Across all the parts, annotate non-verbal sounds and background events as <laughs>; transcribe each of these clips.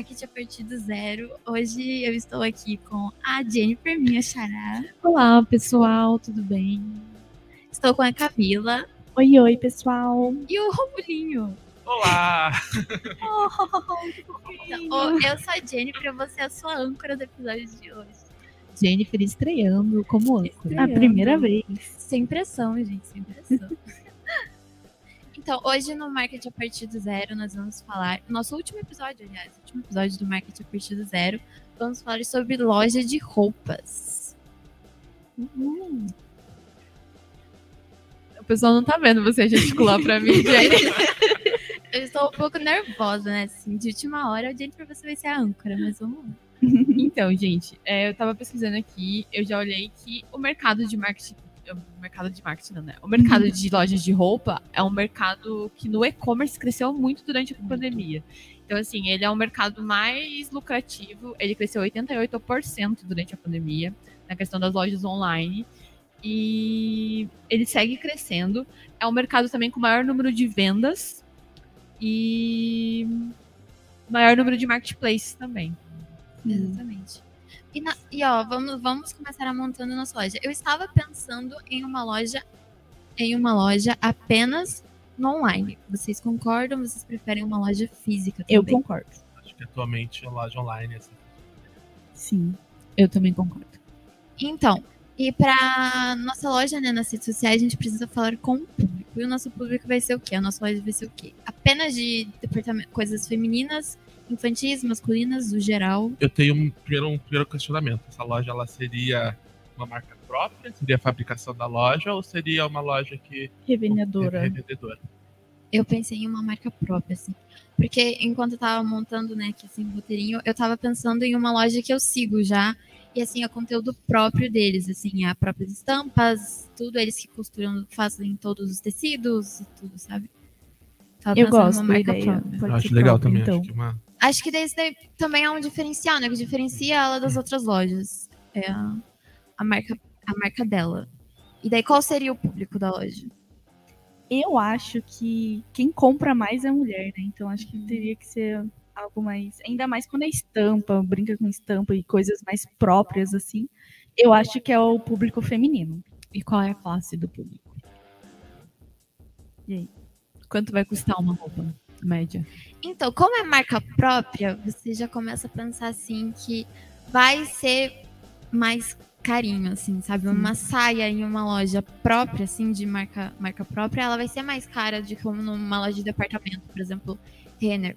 Marketing a partir do zero. Hoje eu estou aqui com a Jennifer, minha xará. Olá, pessoal, tudo bem? Estou com a Camila. Oi, oi, pessoal. E o Romulinho. Olá! <laughs> Então, eu sou a Jennifer, você é a sua âncora do episódio de hoje. Jennifer estreando como âncora. A primeira vez. Sem pressão, gente, sem pressão. <laughs> então, hoje no Market a partir do zero, nós vamos falar. Nosso último episódio, aliás, último episódio do Market a partir do zero, vamos falar sobre loja de roupas. Uhum. O pessoal não tá vendo você gesticular pra mim, <laughs> gente. Eu estou um pouco nervosa, né? Assim, de última hora, o Jennifer você vai ser a âncora, mas vamos lá. Então, gente, é, eu tava pesquisando aqui, eu já olhei que o mercado de marketing. O mercado de marketing, não, né? O mercado de lojas de roupa é um mercado que no e-commerce cresceu muito durante a pandemia. Então, assim, ele é o mercado mais lucrativo, ele cresceu 88% durante a pandemia, na questão das lojas online. E ele segue crescendo. É um mercado também com maior número de vendas e maior número de marketplaces também. Exatamente. E, na- e, ó, vamos, vamos começar a montando nossa loja. Eu estava pensando em uma loja, em uma loja apenas no online. Vocês concordam? Vocês preferem uma loja física também? Eu concordo. Acho que atualmente a loja online assim. Sim, eu também concordo. Então, e para nossa loja, né, nas redes sociais, a gente precisa falar com o público. E o nosso público vai ser o quê? A nossa loja vai ser o quê? Apenas de coisas femininas, infantis, masculinas, do geral. Eu tenho um primeiro, um primeiro questionamento. Essa loja ela seria uma marca própria? Seria a fabricação da loja ou seria uma loja que Revendedora. revendedora? Eu pensei em uma marca própria, assim. Porque enquanto eu tava montando, né, aqui assim, o roteirinho, eu tava pensando em uma loja que eu sigo já. E assim, é conteúdo próprio deles, assim, a próprias estampas, tudo, eles que costuram, fazem todos os tecidos e tudo, sabe? Tava Eu gosto da marca ideia. própria. Eu acho legal própria, também. então. Acho que uma... Acho que daí daí também é um diferencial, né? Que diferencia ela das outras lojas. É a, a, marca, a marca dela. E daí, qual seria o público da loja? Eu acho que quem compra mais é mulher, né? Então acho que teria que ser algo mais. Ainda mais quando é estampa, brinca com estampa e coisas mais próprias, assim. Eu acho que é o público feminino. E qual é a classe do público? E aí? Quanto vai custar uma roupa média? Então, como é marca própria, você já começa a pensar assim que vai ser mais carinho, assim, sabe? Uma saia em uma loja própria, assim, de marca, marca própria, ela vai ser mais cara de como numa loja de departamento, por exemplo, Renner.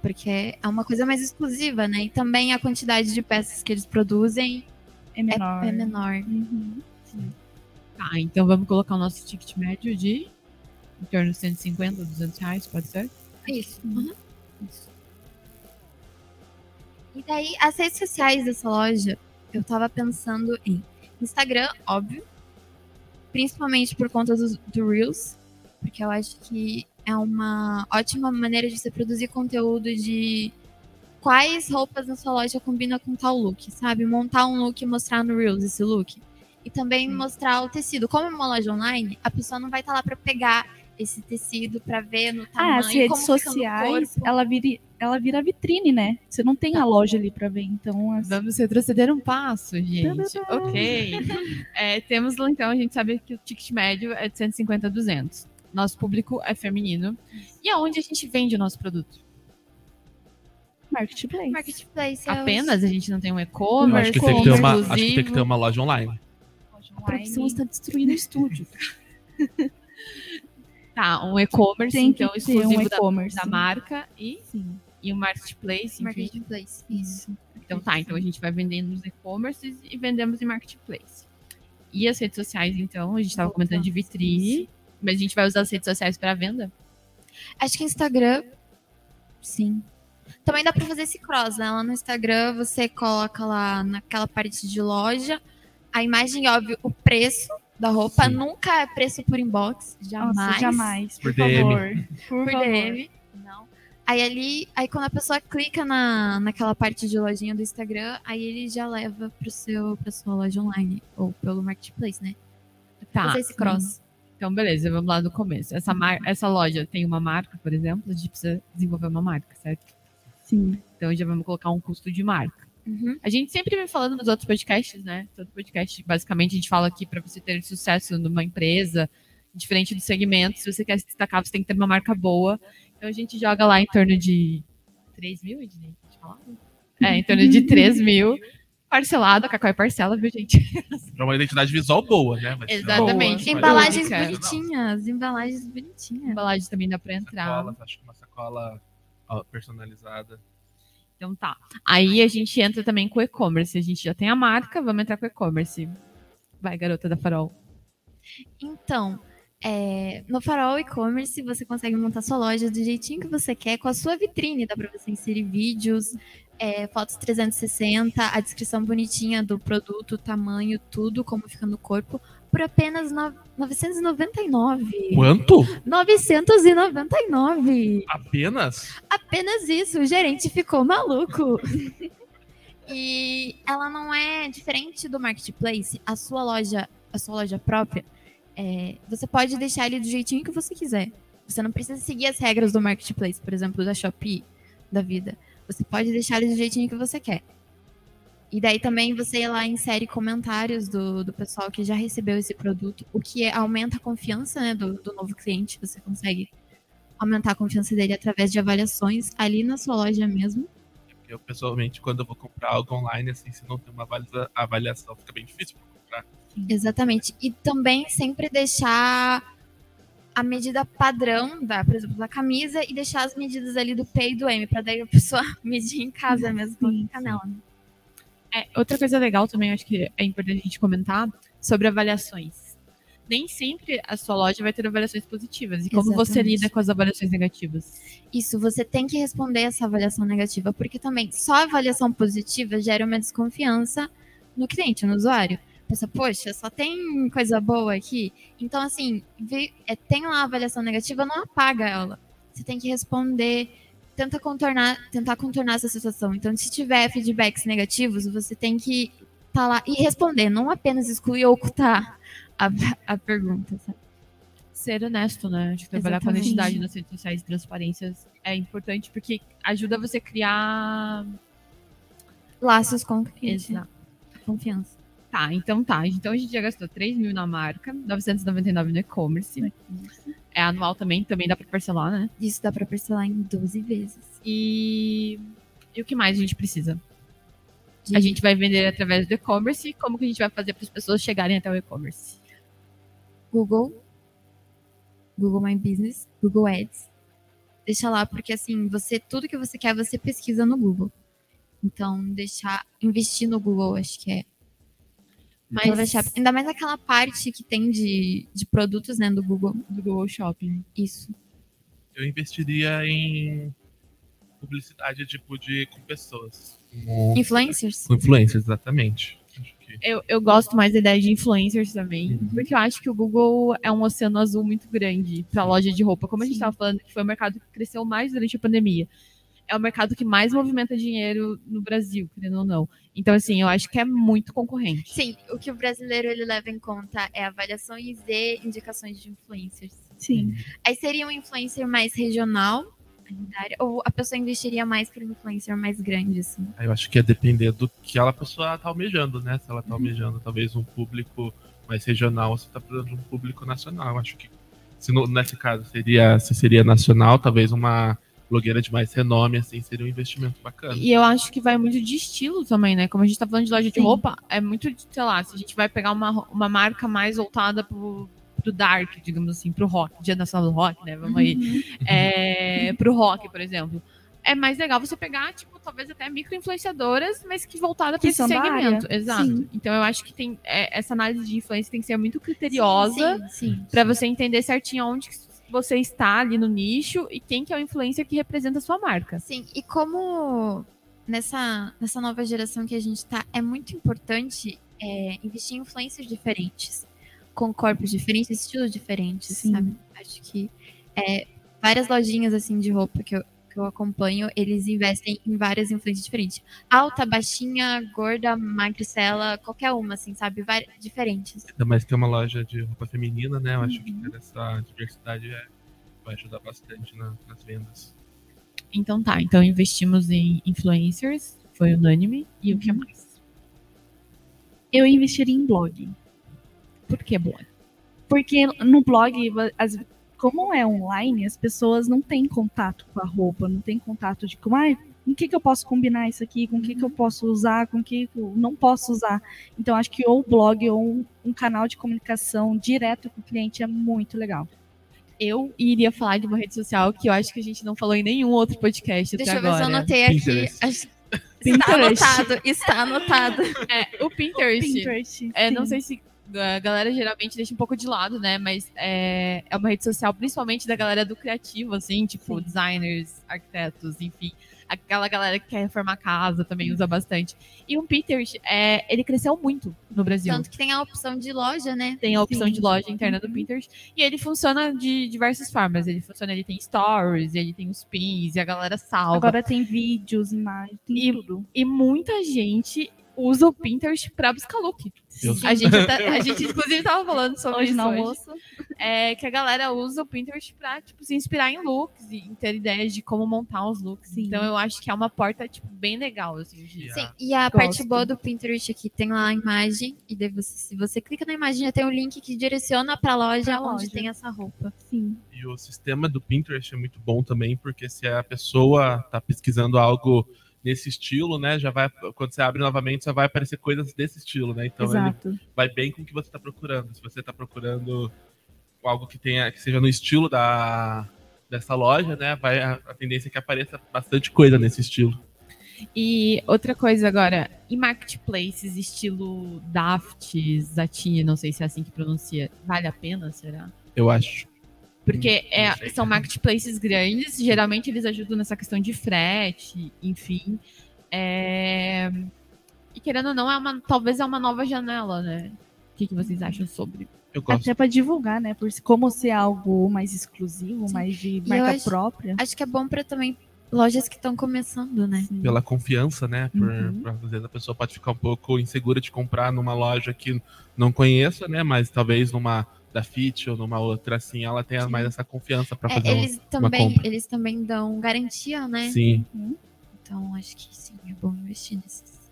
Porque é uma coisa mais exclusiva, né? E também a quantidade de peças que eles produzem É é, menor. é menor. Uhum. Tá, então vamos colocar o nosso ticket médio de em torno de 150, 200 reais, pode ser? Isso. Uhum. Isso. E daí, as redes sociais dessa loja, eu tava pensando em Instagram, óbvio. Principalmente por conta do, do Reels. Porque eu acho que é uma ótima maneira de você produzir conteúdo de quais roupas na sua loja combinam com tal look, sabe? Montar um look e mostrar no Reels esse look. E também mostrar o tecido. Como é uma loja online, a pessoa não vai estar lá pra pegar esse tecido pra ver no tamanho, Ah, as redes sociais, ela vira, ela vira vitrine, né? Você não tem a loja ali pra ver. Então, as... Vamos retroceder um passo, gente. Ok. É, temos, então, a gente sabe que o ticket médio é de 150 a 200. Nosso público é feminino. E aonde a gente vende o nosso produto? marketplace. Marketplace é os- Apenas? A gente não tem um e-commerce acho que, tem que, ter uma, acho que tem que ter uma loja online. Loja A produção online. está destruindo o estúdio. <laughs> tá, um e-commerce, então, exclusivo um da, da marca e, Sim. e um marketplace. Marketplace, isso. Então tá, então a gente vai vendendo nos e-commerces e vendemos em marketplace. E as redes sociais, então, a gente estava comentando de vitrine, mas a gente vai usar as redes sociais para venda? Acho que Instagram, sim. Também dá pra fazer esse cross, né? Lá no Instagram você coloca lá naquela parte de loja a imagem, óbvio, o preço da roupa. Sim. Nunca é preço por inbox, jamais. Nossa, jamais. Por, Por DM. favor. Por, Por favor. DM, não. Aí ali, aí quando a pessoa clica na, naquela parte de lojinha do Instagram, aí ele já leva pro seu, pra sua loja online, ou pelo marketplace, né? Tá. Fazer esse cross. Então, beleza, vamos lá do começo. Essa, mar... Essa loja tem uma marca, por exemplo, a gente precisa desenvolver uma marca, certo? Sim. Então já vamos colocar um custo de marca. Uhum. A gente sempre vem falando nos outros podcasts, né? Todo podcast, basicamente, a gente fala aqui para você ter sucesso numa empresa, diferente do segmento, se você quer se destacar, você tem que ter uma marca boa. Então a gente joga lá em torno de 3 mil, Ednei? É, em torno de 3 mil. Parcelado, a Cacau é parcela, viu, gente? <laughs> Pra uma identidade visual boa, né? Ser Exatamente. uma- Embalagens bonitinhas, embalagens bonitinhas. Embalagem também dá pra entrar. Sacolas, acho que uma sacola personalizada. Então tá. Aí a gente entra também com o e-commerce. A gente já tem a marca, vamos entrar com o e-commerce. Vai, garota da Farol. Então, é, no Farol e-commerce você consegue montar sua loja do jeitinho que você quer, com a sua vitrine. Dá pra você inserir vídeos, é, fotos 360, a descrição bonitinha do produto, tamanho, tudo, como fica no corpo, por apenas no, 999. Quanto? 999. Apenas? Apenas isso, o gerente ficou maluco. <laughs> e ela não é diferente do marketplace. A sua loja, a sua loja própria, é, você pode deixar ele do jeitinho que você quiser. Você não precisa seguir as regras do marketplace, por exemplo, da Shopee, da vida. Você pode deixar ele do jeitinho que você quer. E daí também você lá insere comentários do, do pessoal que já recebeu esse produto, o que aumenta a confiança né, do, do novo cliente. Você consegue aumentar a confiança dele através de avaliações ali na sua loja mesmo. Eu, pessoalmente, quando eu vou comprar algo online, assim, se não tem uma avalia- avaliação, fica bem difícil pra comprar. Exatamente. E também sempre deixar a medida padrão, da, por exemplo, da camisa e deixar as medidas ali do P e do M, para daí a pessoa <laughs> medir em casa mesmo, com canela. Né? É, outra coisa legal também, acho que é importante a gente comentar, sobre avaliações. Nem sempre a sua loja vai ter avaliações positivas. E como você Exatamente. lida com as avaliações negativas? Isso, você tem que responder essa avaliação negativa, porque também só avaliação positiva gera uma desconfiança no cliente, no usuário. Pensa, poxa, só tem coisa boa aqui. Então, assim, vê- é, tem lá a avaliação negativa, não apaga ela. Você tem que responder, tenta contornar, tentar contornar essa situação. Então, se tiver feedbacks negativos, você tem que estar lá e responder, não apenas excluir ou ocultar a, a pergunta. Sabe? Ser honesto, né? Acho que trabalhar com Exatamente. honestidade nas redes sociais e transparências é importante porque ajuda você a criar. Laços com o cliente, Exato. confiança. Tá, então tá. Então a gente já gastou 3 mil na marca, 999 no e-commerce. É anual também, também dá pra parcelar, né? Isso dá pra parcelar em 12 vezes. E, e o que mais a gente precisa? A gente vai vender através do e-commerce. Como que a gente vai fazer para as pessoas chegarem até o e-commerce? Google, Google My Business, Google Ads. Deixa lá, porque assim, você tudo que você quer, você pesquisa no Google. Então, deixar, investir no Google, acho que é. Mas ainda mais aquela parte que tem de, de produtos, né, do Google. do Google Shopping. Isso. Eu investiria em publicidade, tipo, de, com pessoas. Com, Influencers? com influencers, exatamente. Que Eu, eu gosto mais da ideia de influencers também, Uhum. porque eu acho que o Google é um oceano azul muito grande para loja de roupa. Como a gente estava falando, que foi o mercado que cresceu mais durante a pandemia. É o mercado que mais movimenta dinheiro no Brasil, querendo ou não. Então, assim, eu acho que é muito concorrente. Sim, o que o brasileiro ele leva em conta é avaliações e indicações de influencers. Sim. Aí seria um influencer mais regional, ou a pessoa investiria mais para um influencer mais grande, assim. Eu acho que ia depender do que ela pessoa tá almejando, né? Se ela tá almejando talvez um público mais regional, ou se tá precisando de um público nacional. Eu acho que se no- nesse caso seria, se seria nacional, talvez uma blogueira de mais renome, assim, seria um investimento bacana. E eu acho que vai muito de estilo também, né? Como a gente tá falando de loja de Sim. roupa, é muito, de, sei lá, se a gente vai pegar uma, uma marca mais voltada pro, pro dark, digamos assim, pro rock, Dia Nacional do Rock, né? Vamos aí. É, pro rock, por exemplo. É mais legal você pegar, tipo, talvez até micro-influenciadoras, mas que voltada para esse segmento. Exato. Sim. Então eu acho que tem é, essa análise de influência tem que ser muito criteriosa Sim, sim. para você entender certinho onde que você está ali no nicho e quem que é o influencer que representa a sua marca. Sim, e como nessa, nessa nova geração que a gente tá, é muito importante é, investir em influencers diferentes, com corpos diferentes, estilos diferentes, Sim. sabe? Acho que é, várias lojinhas assim de roupa que eu, que eu acompanho, eles investem em várias influências diferentes. Alta, baixinha, gorda, magricela, qualquer uma, assim, sabe? Várias, diferentes. Ainda mais que é uma loja de roupa feminina, né? Eu acho que Uhum. ter essa diversidade é- vai ajudar bastante na- nas vendas. Então tá, então investimos em influencers, foi unânime. E o que Uhum. mais? Eu investiria em blog. Por que blog? Porque no blog, as- como é online, as pessoas não têm contato com a roupa, não têm contato de como, ai, com que, que eu posso combinar isso aqui, com o que, que eu posso usar, com o que eu não posso usar. Então, acho que ou blog ou um, um canal de comunicação direto com o cliente é muito legal. Eu iria falar de uma rede social que eu acho que a gente não falou em nenhum outro podcast Deixa até eu ver se eu agora. anotei aqui. Acho- Está Pinterest. anotado, está anotado. É, o Pinterest. Pinterest. É, não sei se a galera geralmente deixa um pouco de lado, né? Mas é, é uma rede social principalmente da galera do criativo, assim, tipo Sim. designers, arquitetos, enfim. Aquela galera que quer reformar casa também usa bastante. E o Pinterest, é, ele cresceu muito no Brasil. Tanto que tem a opção de loja, né? tem a opção Sim. de loja interna do Uhum. Pinterest. E ele funciona de diversas formas. Ele funciona, ele tem stories, ele tem os pins, e a galera salva. Agora tem vídeos, imagens, tem E- tudo. E muita gente usa o Pinterest pra buscar look. A gente, até- <laughs> a gente inclusive tava falando sobre Hoje isso no hoje. almoço. É que a galera usa o Pinterest pra, tipo, se inspirar em looks e ter ideias de como montar os looks. Sim. Então eu acho que é uma porta, tipo, bem legal, assim, de... Sim, e a Gosto. parte boa do Pinterest aqui tem lá a imagem, e daí você, se você clica na imagem, já tem um link que direciona pra loja Pra onde loja. tem essa roupa. Sim. E o sistema do Pinterest é muito bom também, porque se a pessoa tá pesquisando algo nesse estilo, né, já vai quando você abre novamente, já vai aparecer coisas desse estilo, né? Então ele Exato. vai bem com o que você está procurando. Se você está procurando algo que tenha que seja no estilo da dessa loja, né, vai a, a tendência é que apareça bastante coisa nesse estilo. E outra coisa agora, em marketplaces, estilo Daft, Zati, não sei se é assim que pronuncia, vale a pena, será? Eu acho. Porque Hum, é- são marketplaces grandes, geralmente eles ajudam nessa questão de frete, enfim. É, E querendo ou não, é uma, talvez é uma nova janela, né? O que, que vocês acham sobre? Eu gosto. Até pra divulgar, né? Por como ser algo mais exclusivo, Sim. mais de eu marca acho- própria. Acho que é bom pra também lojas que estão começando, né? Sim. pela confiança, né? Por, Uhum. por- às vezes a pessoa pode ficar um pouco insegura de comprar numa loja que não conheça, né? Mas talvez numa da Fit ou numa outra assim, ela tenha Sim. mais essa confiança para É, fazer um- eles também, compra. eles também dão garantia, né? Sim. Então acho que sim, é bom investir nesses.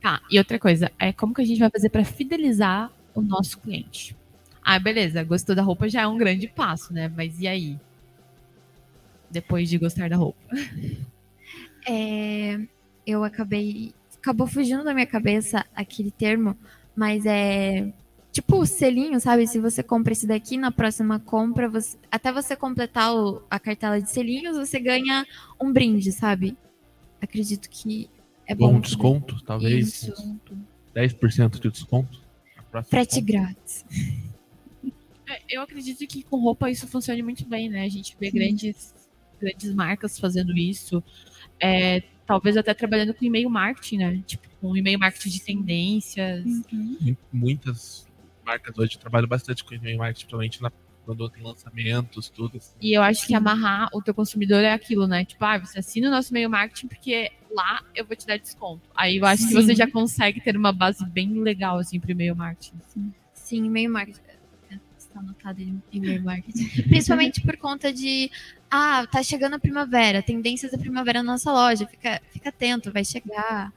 Tá, e outra coisa, é como que a gente vai fazer pra fidelizar o nosso cliente? Ah, beleza, gostou da roupa já é um grande passo, né? Mas e aí? Depois de gostar da roupa. <laughs> É, eu acabei. Acabou fugindo da minha cabeça aquele termo, mas é. Tipo o selinho, sabe? Se você compra esse daqui, na próxima compra, você- até você completar o- a cartela de selinhos, você ganha um brinde, sabe? Acredito que é Ou bom. um desconto, talvez. Isso. uns 10% de desconto. na próxima Frete grátis. É, eu acredito que com roupa isso funcione muito bem, né? A gente vê grandes, grandes marcas fazendo isso. É, talvez até trabalhando com e-mail marketing, né? Tipo, com e-mail marketing de tendências. Uhum. Mu- Muitas marcas hoje trabalham bastante com e-mail marketing, principalmente na, quando tem lançamentos, tudo. assim. E eu acho que amarrar o teu consumidor é aquilo, né? Tipo, ah, você assina o nosso e-mail marketing porque lá eu vou te dar desconto. Aí eu acho que Sim. você já consegue ter uma base bem legal, assim, pro e-mail marketing. Sim, e-mail marketing. Está anotado em e-mail marketing. <laughs> Principalmente por conta de. Ah, tá chegando a primavera, tendências da primavera na nossa loja. Fica, fica atento, vai chegar.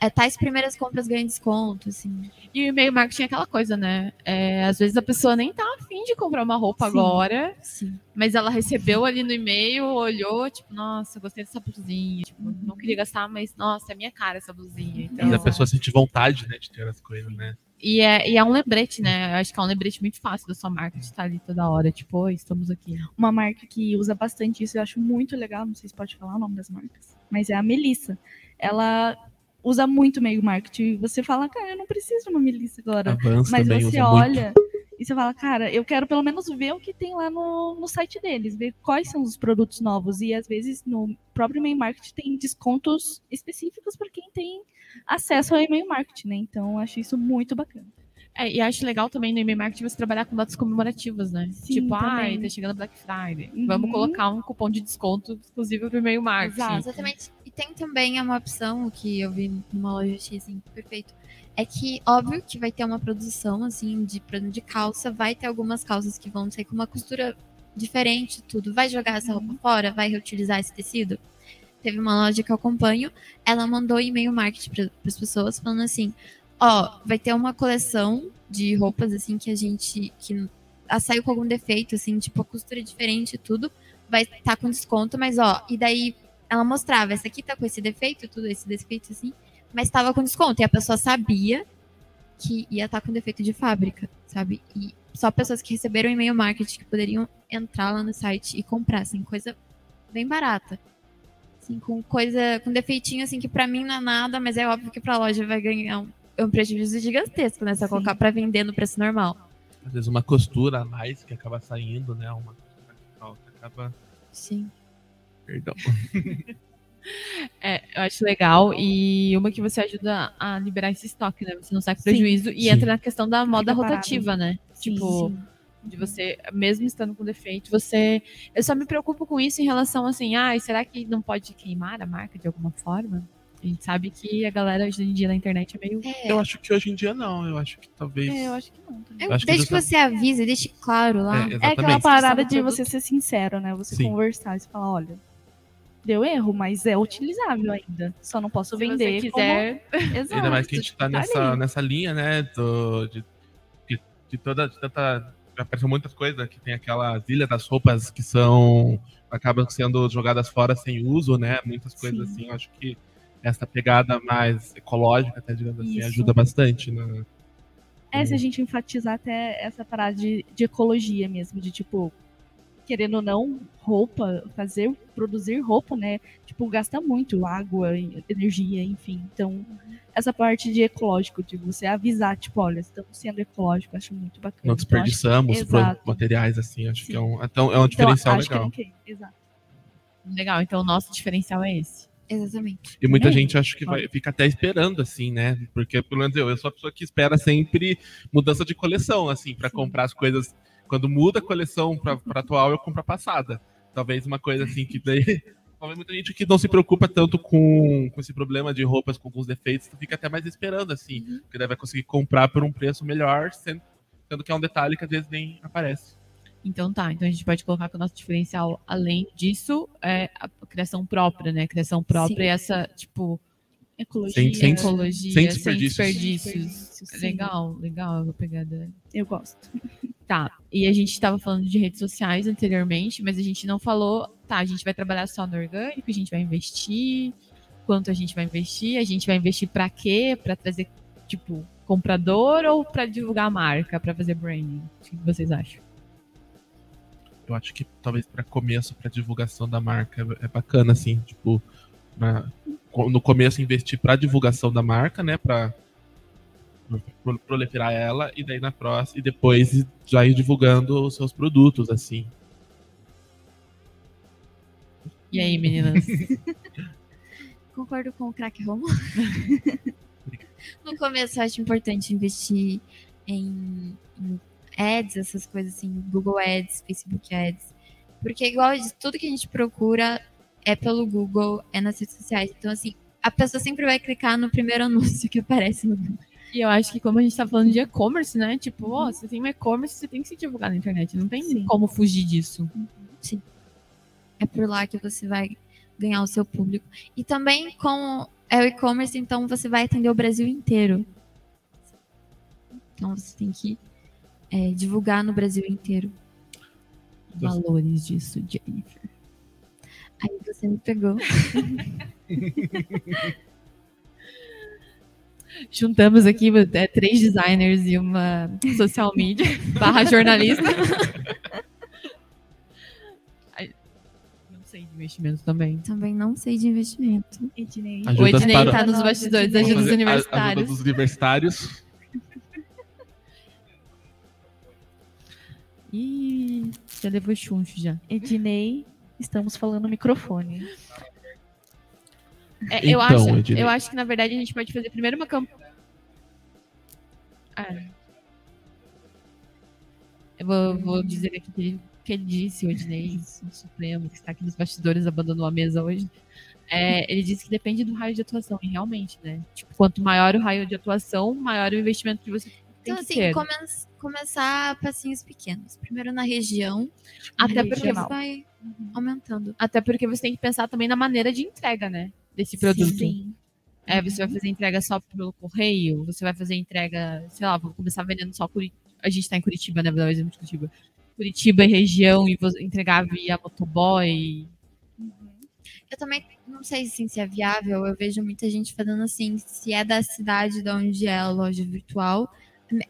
É, tais primeiras compras ganham desconto, assim. E o e-mail marketing é aquela coisa, né? É, às vezes a pessoa nem tá afim de comprar uma roupa Sim. agora, Sim. mas ela recebeu ali no e-mail, olhou, tipo, nossa, gostei dessa blusinha. Tipo, não queria gastar, mas nossa, é minha cara essa blusinha. Então, Mas a pessoa sente vontade, né, de ter as coisas, né? E é, e é um lembrete, né? Eu acho que é um lembrete muito fácil da sua marca de estar ali toda hora. Tipo, oi, estamos aqui. Uma marca que usa bastante isso, eu acho muito legal, não sei se pode falar o nome das marcas, mas é a Melissa. Ela usa muito meio marketing. Você fala, cara, eu não preciso de uma Melissa agora. Avança Mas você olha e você fala, cara, eu quero pelo menos ver o que tem lá no, no site deles, ver quais são os produtos novos. E às vezes no próprio e-mail marketing tem descontos específicos para quem tem acesso ao e-mail marketing, né? Então eu acho isso muito bacana. É, e acho legal também no e-mail marketing você trabalhar com datas comemorativas, né? Sim, tipo, ai, tá chegando Black Friday. Uhum. Vamos colocar um cupom de desconto exclusivo pro e-mail marketing. Exato. Exatamente. E tem também uma opção que eu vi numa loja X, assim, perfeito. É que, óbvio que vai ter uma produção, assim, de, de calça. Vai ter algumas calças que vão sair com uma costura diferente, tudo. Vai jogar essa roupa fora? Vai reutilizar esse tecido? teve uma loja que eu acompanho, ela mandou e-mail marketing para as pessoas falando assim: ó, vai ter uma coleção de roupas assim que a gente que a saiu com algum defeito assim, tipo a costura é diferente e tudo, vai estar tá com desconto, mas ó, e daí ela mostrava, essa aqui tá com esse defeito, tudo esse defeito assim, mas estava com desconto e a pessoa sabia que ia estar tá com defeito de fábrica, sabe? E só pessoas que receberam e-mail marketing que poderiam entrar lá no site e comprar, assim, coisa bem barata. Assim, com coisa, com defeitinho, assim, que pra mim não é nada, mas é óbvio que pra loja vai ganhar um, um prejuízo gigantesco, né? Se colocar pra vender no preço normal. Às vezes uma costura a mais que acaba saindo, né? Uma costura que acaba... Sim. Perdão. <laughs> É, eu acho legal. E uma que você ajuda a liberar esse estoque, né? Você não sai com prejuízo. E Sim. entra na questão da moda Fica parado. rotativa, né? Sim, tipo, sim. de você, mesmo estando com defeito, você. Eu só me preocupo com isso em relação assim, ah, será que não pode queimar a marca de alguma forma? A gente sabe que a galera hoje em dia na internet é meio. É, Eu acho que hoje em dia não. Eu acho que talvez. É, eu acho que não. eu- acho que desde que, justa- você avisa, deixe claro lá. É, É aquela parada de produto. você ser sincero, né? Você Sim. conversar e falar, olha, deu erro, mas é utilizável ainda. Só não posso Se vender. você quiser. como- Exato. Ainda mais que a gente tá tá nessa, ali. nessa linha, né? Do, de, de, de toda. De tanta, já apareceu muitas coisas, que tem aquelas ilhas das roupas que são. acabam sendo jogadas fora sem uso, né? Muitas coisas Sim. assim. Eu acho que essa pegada mais ecológica, até digamos assim, Isso. ajuda bastante. Né? É, se a gente enfatizar até essa parada de, de ecologia mesmo, de tipo, querendo ou não, roupa, fazer, produzir roupa, né? Tipo, gasta muito água, energia, enfim. Então, essa parte de ecológico, de você avisar, tipo, olha, estamos sendo ecológico, acho muito bacana. Não Então, acho- desperdiçamos pro- exato. materiais, assim. Acho Sim. que é um, então, é um então, diferencial acho que legal. não quer. Exato. Legal, então o nosso diferencial é esse. Exatamente. E muita É. gente acho que vai, fica até esperando, assim, né? Porque, pelo menos eu, eu sou a pessoa que espera sempre mudança de coleção, assim, pra Sim. comprar as coisas. Quando muda a coleção pra, pra atual, eu compro a passada. Talvez uma coisa assim que daí. <laughs> Talvez muita gente que não se preocupa tanto com, com esse problema de roupas com alguns defeitos, fica até mais esperando, assim. Porque daí vai conseguir comprar por um preço melhor, sendo, sendo que é um detalhe que às vezes nem aparece. Então tá, então a gente pode colocar que o nosso diferencial, além disso, é a criação própria, né? Criação própria Sim. e essa, tipo, Ecologia. Sem- sem- ecologia, sem sem desperdícios. desperdícios. Sim. Legal, legal a pegada. Eu gosto. Tá, e a gente estava falando de redes sociais anteriormente, mas a gente não falou, tá, a gente vai trabalhar só no orgânico, a gente vai investir, quanto a gente vai investir, a gente vai investir pra quê? Pra trazer, tipo, comprador ou pra divulgar a marca, pra fazer branding? O que vocês acham? Eu acho que talvez para começo, para divulgação da marca, é bacana, assim, tipo, na- no começo investir para divulgação da marca, né, para proliferar ela, e daí na próxima, e depois já ir divulgando os seus produtos, assim. E aí, meninas? <laughs> Concordo com o crack Romo. no começo eu acho importante investir em, em ads, essas coisas assim, Google Ads, Facebook Ads. Porque igual de tudo que a gente procura é pelo Google, é nas redes sociais. Então, assim, a pessoa sempre vai clicar no primeiro anúncio que aparece no Google. E eu acho que como a gente tá falando de e-commerce, né? Tipo, ó, você tem um e-commerce, você tem que se divulgar na internet. Não tem Sim. como fugir disso. É por lá que você vai ganhar o seu público. E também com é o e-commerce, então você vai atender o Brasil inteiro. Então você tem que é, divulgar no Brasil inteiro. Valores disso, Jennifer. Aí você me pegou. <laughs> Juntamos aqui é, três designers e uma social media <laughs> barra jornalista. Não sei de investimento também. Também não sei de investimento. Ednei. Ajuda O Ednei para- tá nos bastidores, ajuda os fazer a- Ajuda universitários. dos universitários. <laughs> Ih, já levou chuncho já. Ednei, estamos falando no microfone. É, eu, Então, acho, Ednei. eu acho que, na verdade, a gente pode fazer primeiro uma campanha. Eu vou, vou dizer aqui que ele, que ele disse, o Ednei, o Supremo, que está aqui nos bastidores, abandonou a mesa hoje. É, ele disse que depende do raio de atuação, e realmente, né? Tipo, quanto maior o raio de atuação, maior o investimento que você tem Então, que assim, ter. come- começar passinhos pequenos. Primeiro na região. Até porque você vai aumentando. Até porque você tem que pensar também na maneira de entrega, né? Desse produto. Sim. É, você vai fazer entrega só pelo correio, você vai fazer entrega, sei lá, vou começar vendendo só Curitiba. A gente tá em Curitiba, né? Vou dar um exemplo de Curitiba. Curitiba e região e vou entregar via motoboy. Eu também não sei assim, se é viável. Eu vejo muita gente fazendo assim, se é da cidade de onde é a loja virtual,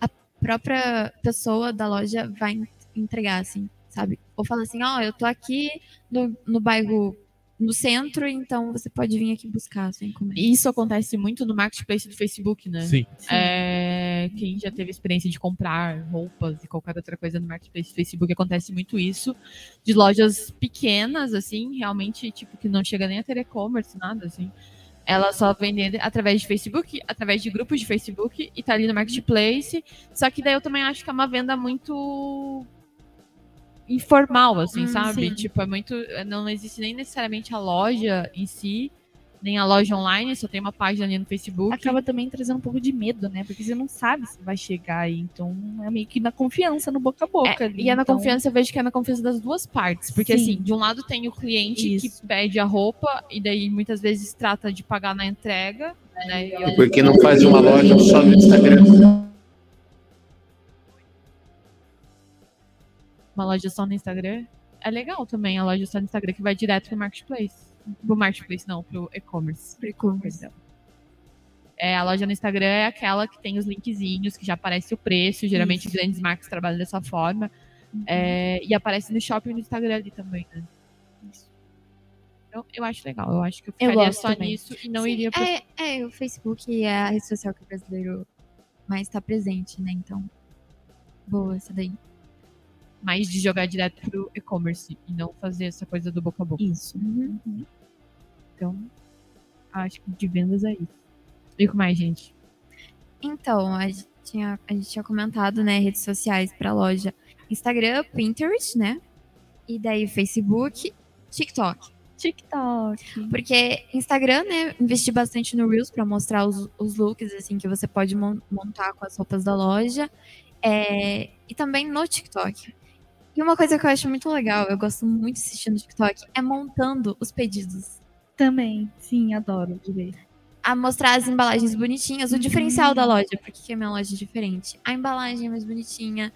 a própria pessoa da loja vai en- entregar, assim, sabe? Ou fala assim, ó, eu tô aqui no, no bairro, no centro, então você pode vir aqui buscar sua encomenda. Isso acontece muito no marketplace do Facebook, né? Sim. É, quem já teve experiência de comprar roupas e qualquer outra coisa no marketplace do Facebook, acontece muito isso. De lojas pequenas, assim, realmente, tipo, que não chega nem a ter e-commerce, nada, assim. Ela só vende através de Facebook, através de grupos de Facebook e tá ali no marketplace. Só que daí eu também acho que é uma venda muito informal, assim, Hum, sabe? sim. Tipo, é muito. Não existe nem necessariamente a loja em si, nem a loja online, só tem uma página ali no Facebook. Acaba também trazendo um pouco de medo, né? Porque você não sabe se vai chegar aí. Então é meio que na confiança, no boca a boca. É, ali. e é na Então, confiança, eu vejo que é na confiança das duas partes. Porque, Sim. assim, de um lado tem o cliente Isso. que pede a roupa e daí muitas vezes trata de pagar na entrega. Né? E eu- Por que não faz uma loja só no Instagram? Uma loja só no Instagram. É legal também a loja só no Instagram que vai direto pro marketplace. Pro marketplace, não, pro e-commerce. Pro e-commerce. É, a loja no Instagram é aquela que tem os linkzinhos, que já aparece o preço. Geralmente Isso. grandes marcas trabalham dessa forma. É, e aparece no shopping no Instagram ali também, né? Então, eu acho legal. Eu acho que eu Eu ficaria gosto só também. nisso e não Sim, iria pro é, é, o Facebook é a rede social que o brasileiro mais está presente, né? Então, boa essa daí. Mais de jogar direto pro e-commerce e não fazer essa coisa do boca a boca. Isso. Uhum. Então, acho que de vendas é isso. E o que mais, gente? Então, a gente tinha, a gente tinha comentado, né, redes sociais para loja Instagram, Pinterest, né? E daí Facebook, TikTok. TikTok. Porque Instagram, né, investi bastante no Reels para mostrar os, os looks, assim, que você pode mon- montar com as roupas da loja. É, e também no TikTok. E uma coisa que eu acho muito legal, eu gosto muito de assistir no TikTok, é montando os pedidos. Também. Sim, adoro de ver. a mostrar as embalagens bonitinhas, o Uhum. diferencial da loja, porque que é minha loja diferente. A embalagem é mais bonitinha,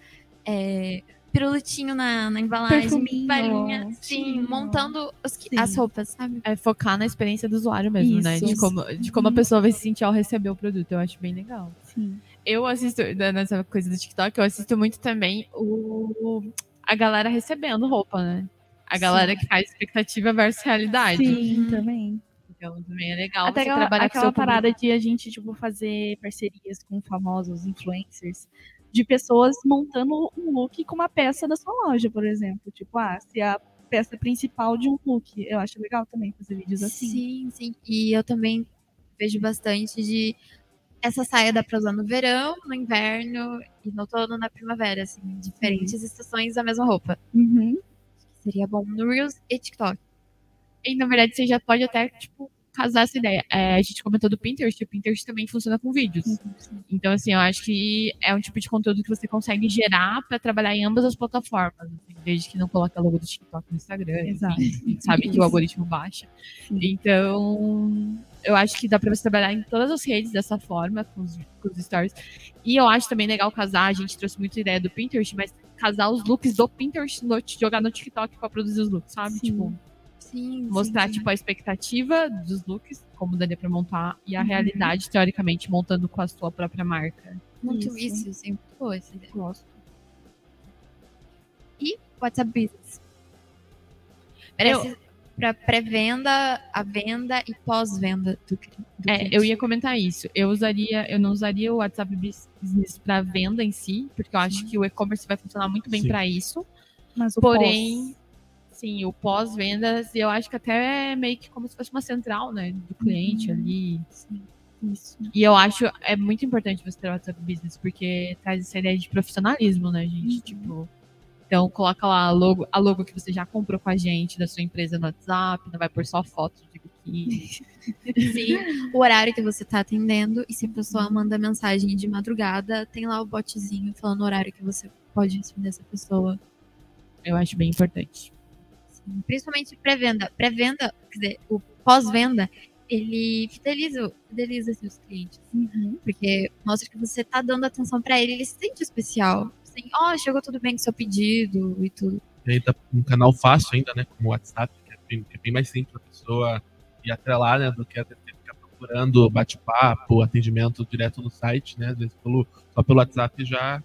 é, pirulitinho na, na embalagem, balinha, sim, sim. montando os Sim. as roupas, sabe? É focar na experiência do usuário mesmo, né? De Isso. como, de como a Uhum. pessoa vai se sentir ao receber o produto. Eu acho bem legal. Sim. Eu assisto, né, nessa coisa do TikTok, eu assisto muito também o, a galera recebendo roupa, né? A galera que faz expectativa versus realidade. Sim, Uhum. também. Então também é legal Até você aquela, trabalhar com aquela seu público. parada de a gente, tipo, fazer parcerias com famosos influencers, de pessoas montando um look com uma peça da sua loja, por exemplo. Tipo, ah, se a peça principal de um look. Eu acho legal também fazer vídeos assim. Sim, sim. E eu também vejo bastante de essa saia dá pra usar no verão, no inverno e no outono, na primavera, assim, diferentes estações da mesma roupa. Uhum. Seria bom no Reels e TikTok. E na verdade você já pode até, tipo, casar essa ideia. É, a gente comentou do Pinterest, o Pinterest também funciona com vídeos. Então, assim, eu acho que é um tipo de conteúdo que você consegue gerar pra trabalhar em ambas as plataformas. assim, desde que não coloque a logo do TikTok no Instagram. Exato. Enfim, a gente sabe que o algoritmo baixa. Sim. Então, eu acho que dá pra você trabalhar em todas as redes dessa forma, com os, com os stories. E eu acho também legal casar, a gente trouxe muita ideia do Pinterest, mas casar os looks do Pinterest, no- jogar no TikTok pra produzir os looks, sabe? Sim. Tipo, Sim, mostrar sim, tipo a expectativa dos looks, como daria pra montar, e a Uhum. realidade, teoricamente, montando com a sua própria marca. Muito Isso. isso, boa essa ideia. Gosto. WhatsApp Business. Parece para pré-venda, a venda e pós-venda do, do É, cliente. eu ia comentar isso. Eu usaria, eu não usaria o WhatsApp Business para venda em si, porque eu acho que o e-commerce vai funcionar muito bem Sim. para isso. Mas o Porém, sim, o pós-vendas, eu acho que até é meio que como se fosse uma central, né, do cliente Uhum. ali. pós, isso. E eu acho é muito importante você ter o WhatsApp Business, porque traz essa ideia de profissionalismo, né, gente? Tipo, então coloca lá a logo, a logo que você já comprou com a gente, da sua empresa no WhatsApp, não vai pôr só foto de biquíni. <laughs> Sim, o horário que você tá atendendo e se a pessoa manda mensagem de madrugada, tem lá o botzinho falando o horário que você pode responder essa pessoa. Eu acho bem importante. Principalmente pré-venda. Pré-venda, quer dizer, o pós-venda, ele fideliza, fideliza seus clientes. Uhum. Porque mostra que você tá dando atenção pra ele, ele se sente especial. Assim, ó, chegou tudo bem com seu pedido e tudo. E aí tá um canal fácil ainda, né? Como o WhatsApp, que é bem, que é bem mais simples a pessoa ir até lá, né? Do que até ficar procurando bate-papo, atendimento direto no site, né? Às vezes pelo, só pelo WhatsApp já,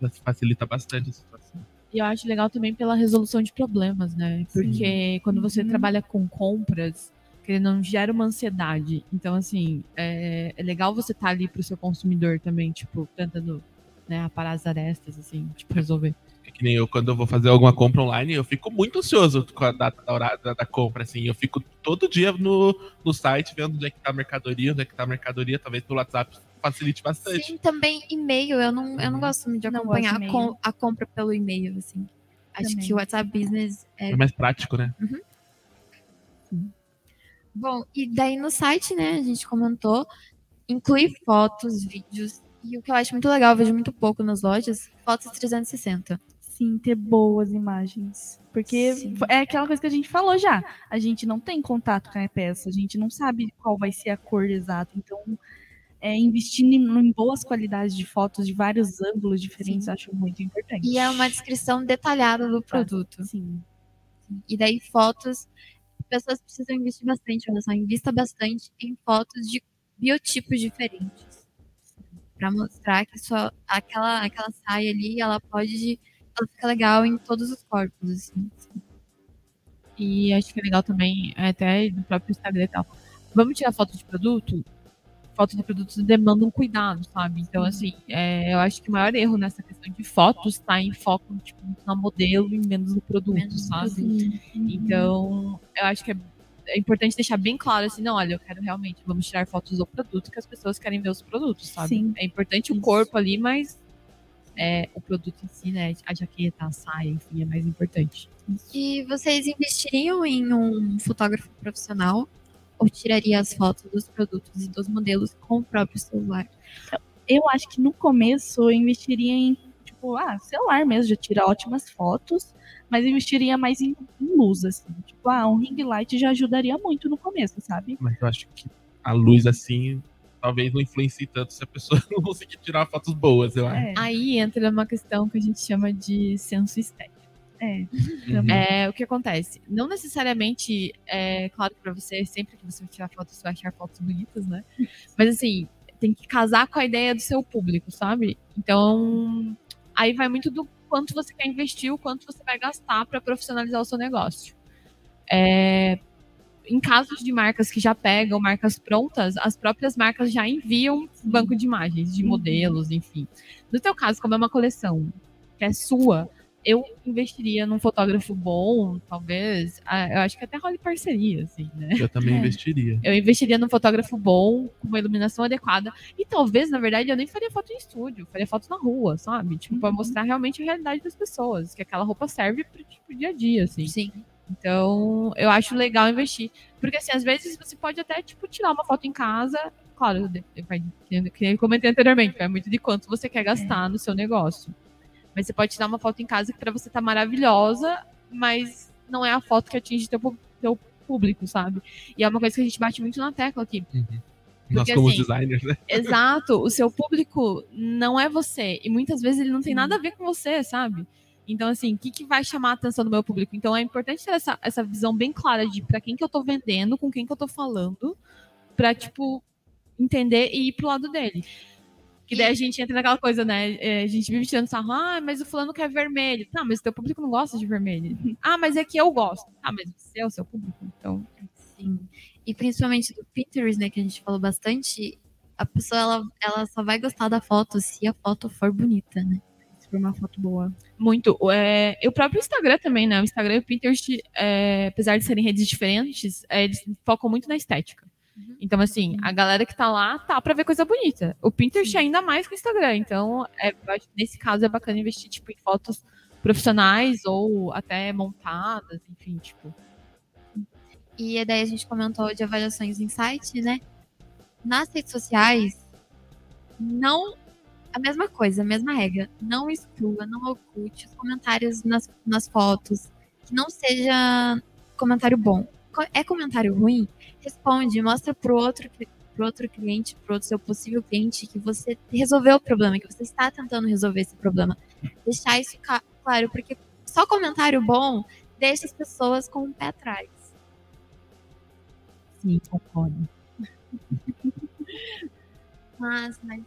já facilita bastante a situação. E eu acho legal também pela resolução de problemas, né? Porque quando você Uhum. trabalha com compras, que ele não gera uma ansiedade. Então, assim, é, é legal você estar ali pro seu consumidor também, tipo, tentando né, aparar as arestas, assim, tipo, resolver. É que nem eu, quando eu vou fazer alguma compra online, eu fico muito ansioso com a data da, hora- da, da compra, assim. Eu fico todo dia no, no site vendo onde é que tá a mercadoria, onde é que tá a mercadoria. Talvez pelo WhatsApp facilite bastante. Sim, também e-mail. Eu não, eu não gosto muito de acompanhar a, com- a compra pelo e-mail, assim. Acho Também. que o WhatsApp Business é É mais prático, né? Bom, e daí no site, né, a gente comentou, inclui fotos, vídeos, e o que eu acho muito legal, eu vejo muito pouco nas lojas, fotos 360. Sim, ter boas imagens. Porque Sim. é aquela coisa que a gente falou já. A gente não tem contato com a peça, a gente não sabe qual vai ser a cor exata. Então, é, investir em, em boas qualidades de fotos de vários ângulos diferentes, Sim. eu acho muito importante. E é uma descrição detalhada do produto. Sim. E daí fotos, pessoas precisam investir bastante, olha só, invista bastante em fotos de biotipos diferentes. Pra mostrar que só aquela, aquela saia ali, ela pode, ela fica legal em todos os corpos, assim. E acho que é legal também, até do próprio Instagram e tal. Vamos tirar foto de produto? Fotos de produtos demandam cuidado, sabe? Então, assim, é, eu acho que o maior erro nessa questão de fotos tá em foco tipo, na modelo e menos no produto, Menos no sabe? produto. Então, eu acho que é, é importante deixar bem claro assim, não, olha, eu quero realmente, vamos tirar fotos do produto que as pessoas querem ver os produtos, sabe? Sim. É importante o Isso. corpo ali, mas é, o produto em si, né? A jaqueta, a saia, enfim, é mais importante. E vocês investiriam em um fotógrafo profissional ou tiraria as fotos dos produtos e dos modelos com o próprio celular? Eu acho que no começo eu investiria em, tipo, ah, celular mesmo, já tira ótimas fotos, mas investiria mais em, em luz, assim. Tipo, ah, um ring light já ajudaria muito no começo, sabe? Mas eu acho que a luz assim talvez não influencie tanto se a pessoa <laughs> não conseguir tirar fotos boas, eu acho. É, Aí entra uma questão que a gente chama de senso estético. é. Uhum. É, o que acontece? Não necessariamente, é claro que pra você, sempre que você tirar fotos, você vai achar fotos bonitas, né? <laughs> Mas assim, tem que casar com a ideia do seu público, sabe? Então, aí vai muito do quanto você quer investir, o quanto você vai gastar pra profissionalizar o seu negócio. É, em casos de marcas que já pegam marcas prontas, as próprias marcas já enviam banco de imagens, de Uhum. modelos, enfim. No teu caso, como é uma coleção que é sua, eu investiria num fotógrafo bom, talvez. Ah, Eu acho que até role parceria, assim, né? Eu também É. investiria. Eu investiria num fotógrafo bom, com uma iluminação adequada. E talvez, na verdade, eu nem faria foto em estúdio, faria fotos na rua, sabe? Tipo, pra Uhum. mostrar realmente a realidade das pessoas. Que aquela roupa serve pro tipo, dia a dia, assim. Sim. Então, eu acho legal investir. Porque, assim, às vezes você pode até, tipo, tirar uma foto em casa. Claro, vai, que eu comentei anteriormente, vai muito de quanto você quer gastar no seu negócio. Mas você pode tirar uma foto em casa que pra você tá maravilhosa, mas não é a foto que atinge teu, teu público, sabe? E é uma coisa que a gente bate muito na tecla aqui. Nós Porque, como assim, designers, né? Exato, o seu público não é você. E muitas vezes ele não tem nada a ver com você, sabe? Então, assim, o que, que vai chamar a atenção do meu público? Então, é importante ter essa, essa visão bem clara de pra quem que eu tô vendendo, com quem que eu tô falando, pra, tipo, entender e ir pro lado dele. Que daí a gente entra naquela coisa, né? é, A gente vive tirando sarro, ah, mas o fulano quer vermelho. Tá, mas o teu público não gosta de vermelho. <laughs> ah, mas é que eu gosto. Ah, mas você é o seu público, então. Sim. E principalmente do Pinterest, né, que a gente falou bastante, a pessoa ela, ela só vai gostar da foto se a foto for bonita, né? Se for uma foto boa. Muito. É, e o próprio Instagram também, né? O Instagram e o Pinterest, é, apesar de serem redes diferentes, é, eles focam muito na estética. Então, assim, a galera que tá lá tá pra ver coisa bonita. O Pinterest ainda mais que o Instagram. Então, é, nesse caso é bacana investir, tipo, em fotos profissionais ou até montadas, enfim, tipo. E daí a gente comentou de avaliações em site, né? Nas redes sociais, não. A mesma coisa, a mesma regra. Não exclua, não oculte os comentários nas, nas fotos. que não seja comentário bom. É comentário ruim? Responde, mostra pro outro, pro outro cliente, pro outro seu possível cliente, que você resolveu o problema, que você está tentando resolver esse problema. Deixar isso claro, porque só comentário bom deixa as pessoas com o pé atrás. Sim, concordo. <laughs> Mas, mas.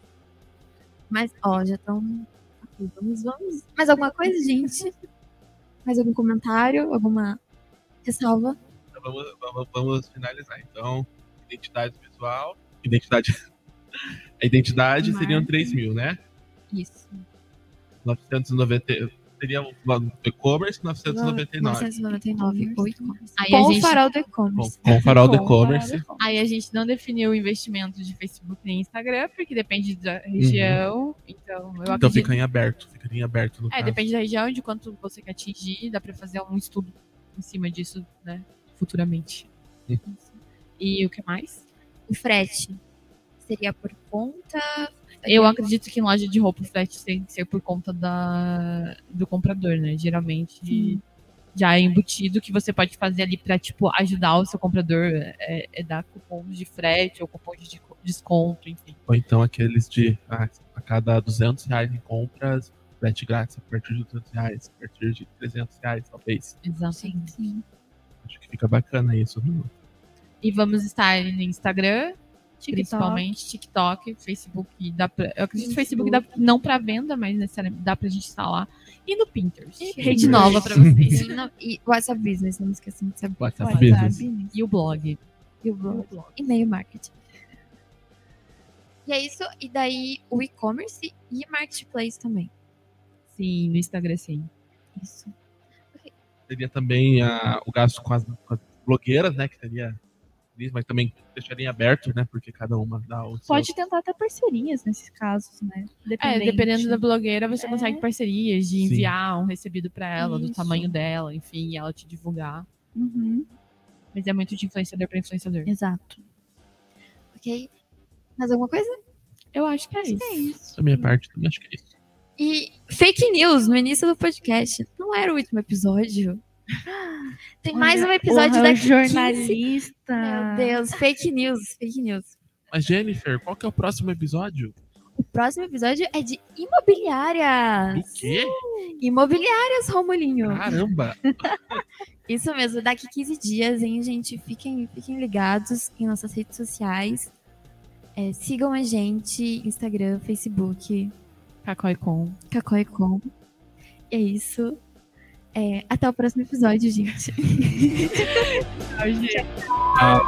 Mas, ó, já estão. Vamos, vamos. Mais alguma coisa, gente? Mais algum comentário? Alguma ressalva? Vamos, vamos, vamos finalizar. Então, identidade visual, identidade. <laughs> A identidade Marca. seriam 3 mil, né? Isso. 990. Seria o e-commerce 999. 999 o e-commerce. Com o gente- farol do Com, e-commerce. com o farol do Com e-commerce. Aí a gente não definiu o investimento de Facebook nem Instagram, porque depende da região. Então, eu Então acredito. fica em aberto. Ficaria em aberto no É, caso. depende da região, de quanto você quer atingir, dá pra fazer um estudo em cima disso, né, futuramente. E o que mais? O frete seria por conta. Eu acredito que em loja de roupa o frete tem que ser por conta da, do comprador, né? Geralmente já é embutido que você pode fazer ali pra, tipo, ajudar o seu comprador, é, é dar cupons de frete ou cupons de desconto, enfim. Ou então aqueles de ah, a cada 200 reais em compras, frete grátis a partir de 200 reais, a partir de 300 reais, talvez. Exatamente. Sim. Acho que fica bacana isso. E vamos estar no Instagram, TikTok. principalmente, TikTok, Facebook. Dá pra, eu acredito que Facebook dá não pra venda, mas necessariamente dá pra gente instalar. E no Pinterest. E Rede nova pra vocês. E, não- e WhatsApp Business, não esqueçam de saber. WhatsApp WhatsApp, Business. e o blog. E o blog. E-mail marketing. E é isso. E daí o e-commerce e marketplace também. Sim, no Instagram sim. Isso. Teria também ah, o gasto com as, com as blogueiras, né? Que isso, mas também deixaria aberto, né? Porque cada uma dá o seu- Pode tentar até parcerias nesses casos, né? É, dependendo da blogueira, você É. consegue parcerias de Sim. enviar um recebido pra ela, do Isso. tamanho dela, enfim, e ela te divulgar. Uhum. Mas é muito de influenciador pra influenciador. Exato. Ok? Mais alguma coisa? Eu acho que é isso. É isso. Da minha parte, também acho que é isso. E fake news no início do podcast. Não era o último episódio. Tem mais um episódio Porra, daqui 15. jornalista. Meu Deus, fake news, fake news. Mas, Jennifer, qual que é o próximo episódio? O próximo episódio é de imobiliárias. Do quê? Imobiliárias, Romulinho. Caramba! <laughs> Isso mesmo, daqui 15 dias, hein, gente? Fiquem, fiquem ligados em nossas redes sociais. É, sigam a gente, Instagram, Facebook, Cacoicon. Cacoicom. E é isso. É, até o próximo episódio, gente. <laughs> Tchau, gente. Ah,